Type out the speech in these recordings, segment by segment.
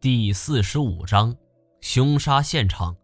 第四十五章凶杀现场。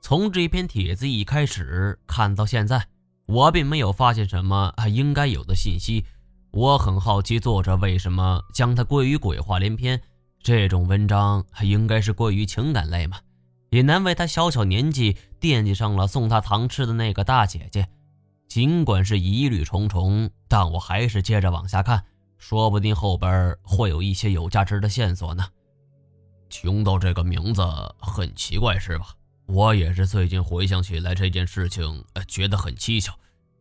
从这篇帖子一开始看到现在，我并没有发现什么应该有的信息。我很好奇作者为什么将它归于鬼话连篇。这种文章还应该是归于情感类嘛？也难为他小小年纪惦记上了送他糖吃的那个大姐姐。尽管是疑虑重重，但我还是接着往下看，说不定后边会有一些有价值的线索呢。穷到这个名字很奇怪，是吧？我也是最近回想起来这件事情，觉得很蹊跷。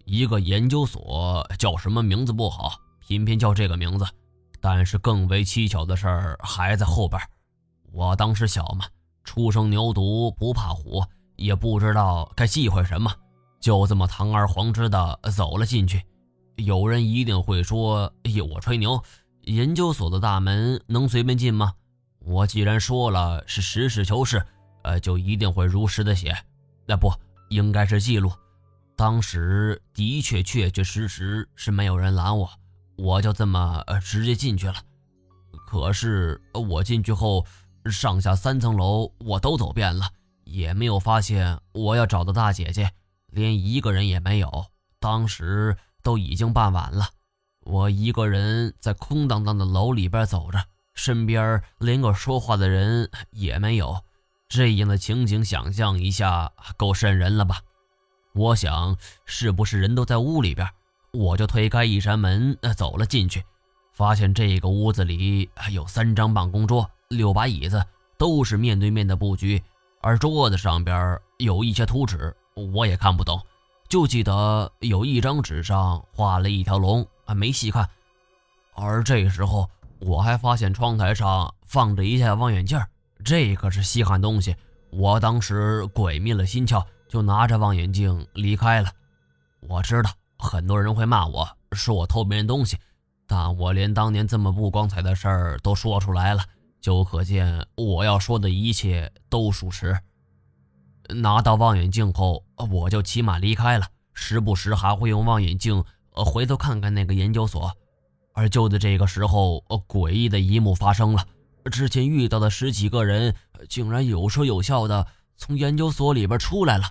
一个研究所叫什么名字不好，偏偏叫这个名字。但是更为蹊跷的事儿还在后边。我当时小嘛，初生牛犊不怕虎，也不知道该忌讳什么，就这么堂而皇之的走了进去。有人一定会说：“哎呦我吹牛，研究所的大门能随便进吗？”我既然说了是实事求是，呃，就一定会如实的写。那不应该是记录。当时的确确确实实是没有人拦我，我就这么呃直接进去了。可是我进去后，上下三层楼我都走遍了，也没有发现我要找的大姐姐，连一个人也没有。当时都已经傍晚了，我一个人在空荡荡的楼里边走着。身边连个说话的人也没有，这样的情景想象一下，够瘆人了吧？我想是不是人都在屋里边？我就推开一扇门，走了进去，发现这个屋子里有三张办公桌，六把椅子，都是面对面的布局，而桌子上边有一些图纸，我也看不懂，就记得有一张纸上画了一条龙，没细看。而这时候。我还发现窗台上放着一架望远镜，这可是稀罕东西。我当时鬼迷了心窍，就拿着望远镜离开了。我知道很多人会骂我说我偷别人东西，但我连当年这么不光彩的事儿都说出来了，就可见我要说的一切都属实。拿到望远镜后，我就骑马离开了，时不时还会用望远镜呃回头看看那个研究所。而就在这个时候，诡异的一幕发生了。之前遇到的十几个人，竟然有说有笑的从研究所里边出来了。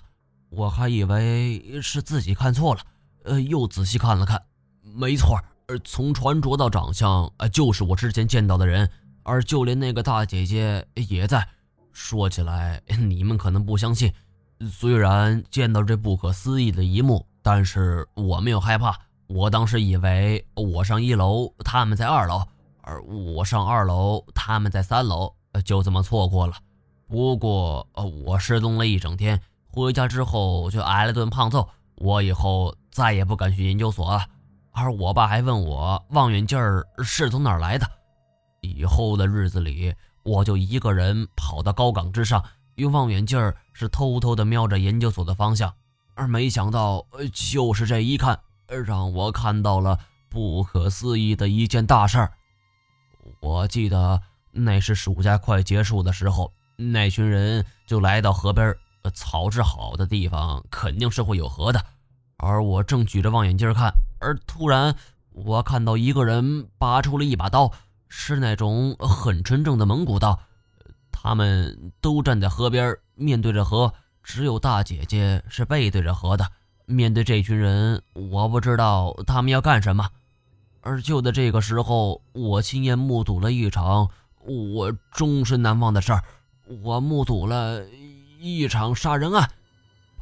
我还以为是自己看错了，呃，又仔细看了看，没错，呃从穿着到长相，呃就是我之前见到的人。而就连那个大姐姐也在。说起来，你们可能不相信，虽然见到这不可思议的一幕，但是我没有害怕。我当时以为我上一楼，他们在二楼，而我上二楼，他们在三楼，就这么错过了。不过，我失踪了一整天，回家之后就挨了顿胖揍。我以后再也不敢去研究所了。而我爸还问我望远镜是从哪儿来的。以后的日子里，我就一个人跑到高岗之上，用望远镜是偷偷的瞄着研究所的方向。而没想到，就是这一看。让我看到了不可思议的一件大事儿。我记得那是暑假快结束的时候，那群人就来到河边，草质好的地方肯定是会有河的。而我正举着望远镜看，而突然我看到一个人拔出了一把刀，是那种很纯正的蒙古刀。他们都站在河边，面对着河，只有大姐姐是背对着河的。面对这群人，我不知道他们要干什么。而就在这个时候，我亲眼目睹了一场我终身难忘的事儿。我目睹了一场杀人案。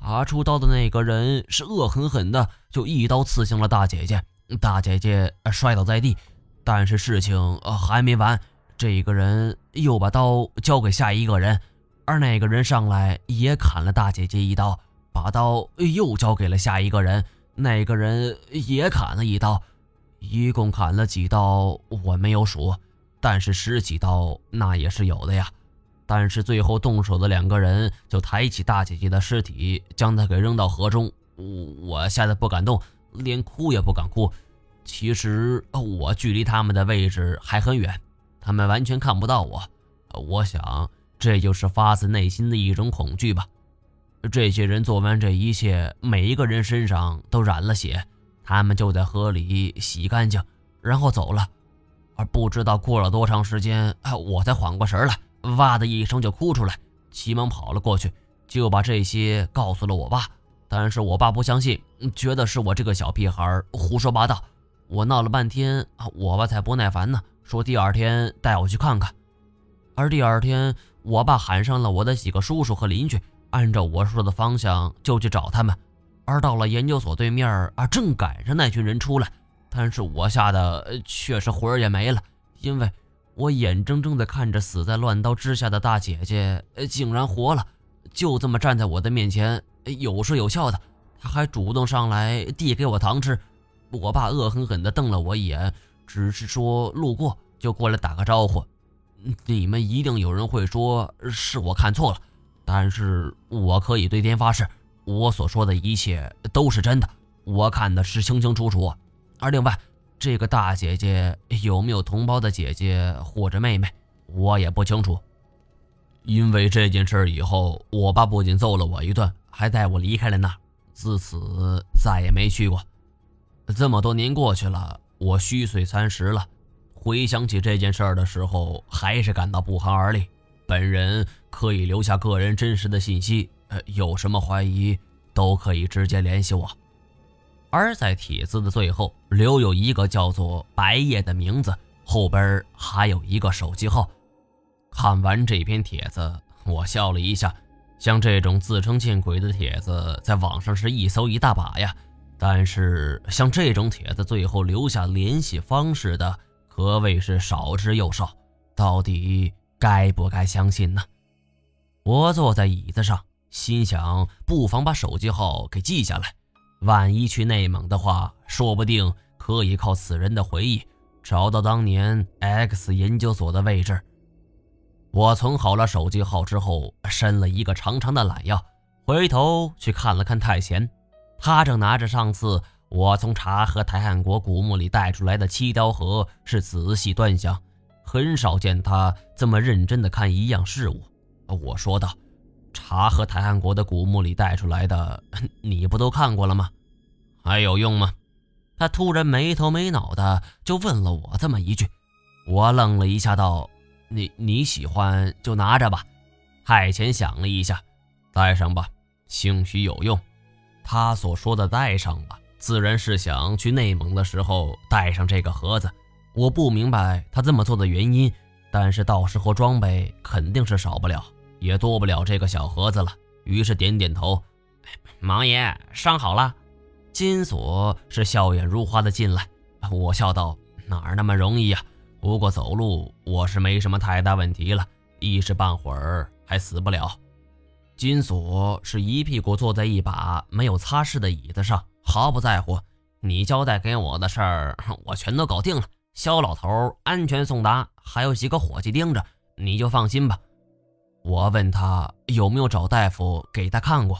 拔出刀的那个人是恶狠狠的，就一刀刺向了大姐姐。大姐姐摔倒在地，但是事情还没完。这个人又把刀交给下一个人，而那个人上来也砍了大姐姐一刀。把刀又交给了下一个人，那个人也砍了一刀，一共砍了几刀我没有数，但是十几刀那也是有的呀。但是最后动手的两个人就抬起大姐姐的尸体，将她给扔到河中，我吓得不敢动，连哭也不敢哭。其实我距离他们的位置还很远，他们完全看不到我。我想这就是发自内心的一种恐惧吧。这些人做完这一切，每一个人身上都染了血，他们就在河里洗干净，然后走了。而不知道过了多长时间，我才缓过神来，哇的一声就哭出来，急忙跑了过去，就把这些告诉了我爸。但是我爸不相信，觉得是我这个小屁孩胡说八道。我闹了半天，我爸才不耐烦呢，说第二天带我去看看。而第二天，我爸喊上了我的几个叔叔和邻居，按照我说的方向就去找他们。而到了研究所对面啊，正赶上那群人出来，但是我吓得却是魂儿也没了，因为我眼睁睁地看着死在乱刀之下的大姐姐竟然活了，就这么站在我的面前。有说有笑的，他还主动上来递给我糖吃。我爸恶狠狠地瞪了我一眼，只是说路过就过来打个招呼。你们一定有人会说是我看错了，但是我可以对天发誓，我所说的一切都是真的，我看的是清清楚楚。而另外，这个大姐姐有没有同胞的姐姐或者妹妹，我也不清楚。因为这件事以后，我爸不仅揍了我一顿。还带我离开了那，自此再也没去过。这么多年过去了，我虚岁三十了，回想起这件事的时候，还是感到不寒而栗。本人可以留下个人真实的信息，呃，有什么怀疑都可以直接联系我。而在帖子的最后留有一个叫做白夜的名字，后边还有一个手机号。看完这篇帖子，我笑了一下。像这种自称见鬼的帖子，在网上是一搜一大把呀。但是像这种帖子最后留下联系方式的，可谓是少之又少。到底该不该相信呢？我坐在椅子上，心想，不妨把手机号给记下来。万一去内蒙的话，说不定可以靠此人的回忆，找到当年 X 研究所的位置。我存好了手机号之后，伸了一个长长的懒腰，回头去看了看太贤，他正拿着上次我从察合台汗国古墓里带出来的七雕盒，是仔细端详。很少见他这么认真地看一样事物。我说道：“茶和台汗国的古墓里带出来的，你不都看过了吗？还有用吗？”他突然没头没脑的就问了我这么一句。我愣了一下，道。你你喜欢就拿着吧。太前想了一下，带上吧，兴许有用。他所说的带上吧，自然是想去内蒙的时候带上这个盒子。我不明白他这么做的原因，但是到时候装备肯定是少不了，也多不了这个小盒子了。于是点点头。王爷伤好了？金锁是笑眼如花的进来。我笑道：哪儿那么容易呀？不过走路我是没什么太大问题了，一时半会儿还死不了。金锁是一屁股坐在一把没有擦拭的椅子上，毫不在乎。你交代给我的事儿，我全都搞定了。肖老头安全送达，还有几个伙计盯着，你就放心吧。我问他有没有找大夫给他看过，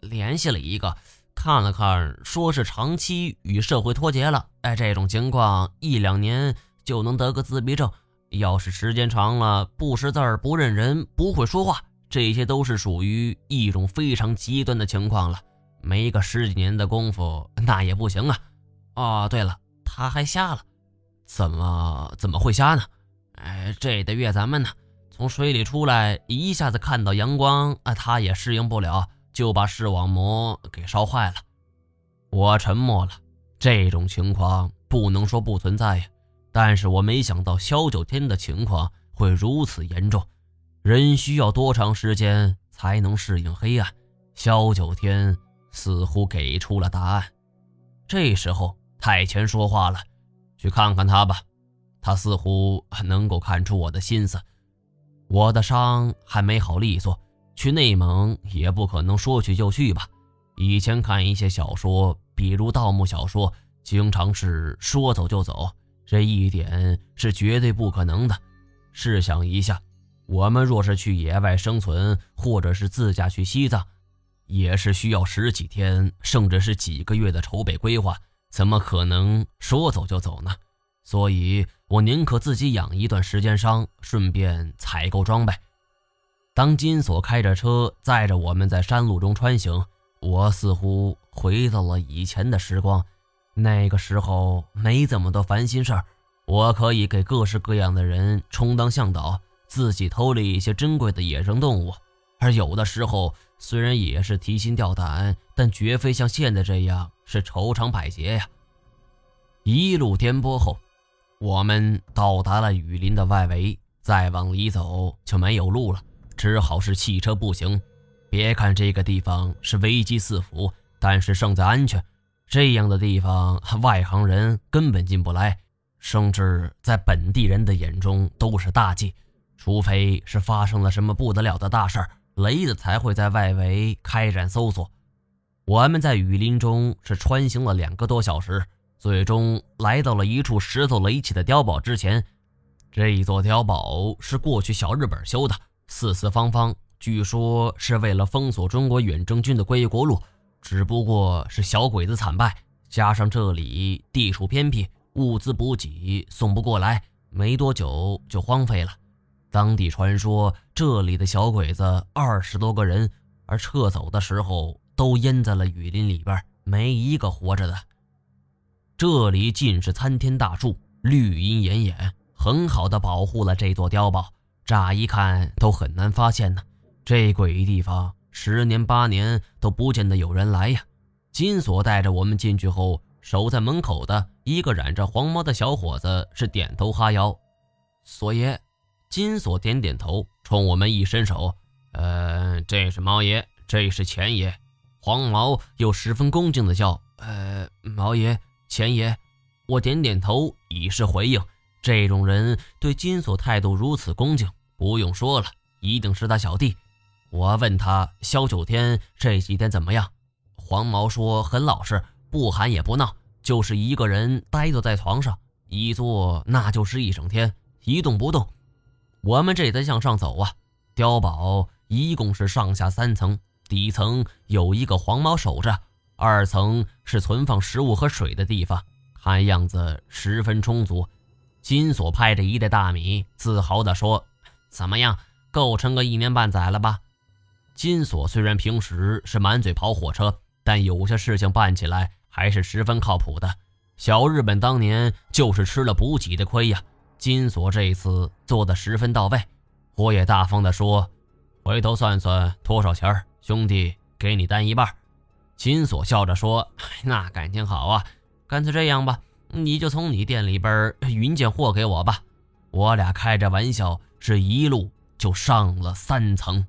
联系了一个，看了看，说是长期与社会脱节了。哎，这种情况一两年。就能得个自闭症，要是时间长了不识字、不认人、不会说话，这些都是属于一种非常极端的情况了。没个十几年的功夫，那也不行啊！哦，对了，他还瞎了，怎么怎么会瞎呢？哎，这得怨咱们呢，从水里出来一下子看到阳光啊，他也适应不了，就把视网膜给烧坏了。我沉默了，这种情况不能说不存在呀。但是我没想到萧九天的情况会如此严重，人需要多长时间才能适应黑暗？萧九天似乎给出了答案。这时候太前说话了：“去看看他吧，他似乎能够看出我的心思。我的伤还没好利索，去内蒙也不可能说去就去吧。以前看一些小说，比如盗墓小说，经常是说走就走。”这一点是绝对不可能的。试想一下，我们若是去野外生存，或者是自驾去西藏，也是需要十几天，甚至是几个月的筹备规划，怎么可能说走就走呢？所以我宁可自己养一段时间伤，顺便采购装备。当金锁开着车载着我们在山路中穿行，我似乎回到了以前的时光。那个时候没这么多烦心事儿，我可以给各式各样的人充当向导，自己偷了一些珍贵的野生动物，而有的时候虽然也是提心吊胆，但绝非像现在这样是愁肠百结呀。一路颠簸后，我们到达了雨林的外围，再往里走就没有路了，只好是弃车步行。别看这个地方是危机四伏，但是胜在安全。这样的地方，外行人根本进不来。甚至在本地人的眼中都是大忌，除非是发生了什么不得了的大事儿，雷子才会在外围开展搜索。我们在雨林中是穿行了两个多小时，最终来到了一处石头垒起的碉堡之前。这一座碉堡是过去小日本修的，四四方方，据说是为了封锁中国远征军的归国路。只不过是小鬼子惨败，加上这里地处偏僻。物资补给送不过来，没多久就荒废了。当地传说这里的小鬼子二十多个人，而撤走的时候都淹在了雨林里边，没一个活着的。这里尽是参天大树，绿荫掩掩，很好的保护了这座碉堡。乍一看都很难发现呢，这鬼地方十年八年都不见得有人来呀。金锁带着我们进去后。守在门口的一个染着黄毛的小伙子是点头哈腰。锁爷，金锁点点头，冲我们一伸手：“呃，这是毛爷，这是钱爷。”黄毛又十分恭敬地叫：“呃，毛爷，钱爷。”我点点头以示回应。这种人对金锁态度如此恭敬，不用说了，一定是他小弟。我问他：“萧九天这几天怎么样？”黄毛说：“很老实。”不喊也不闹，就是一个人呆坐在床上，一坐那就是一整天，一动不动。我们这才向上走啊。碉堡一共是上下三层，底层有一个黄毛守着，二层是存放食物和水的地方，看样子十分充足。金锁拍着一袋大米，自豪地说：“怎么样，够撑个一年半载了吧？”金锁虽然平时是满嘴跑火车，但有些事情办起来。还是十分靠谱的。小日本当年就是吃了补给的亏呀。金锁这一次做的十分到位，我也大方的说：“回头算算多少钱兄弟给你担一半。”金锁笑着说：“那感情好啊，干脆这样吧，你就从你店里边匀件货给我吧。”我俩开着玩笑，是一路就上了三层。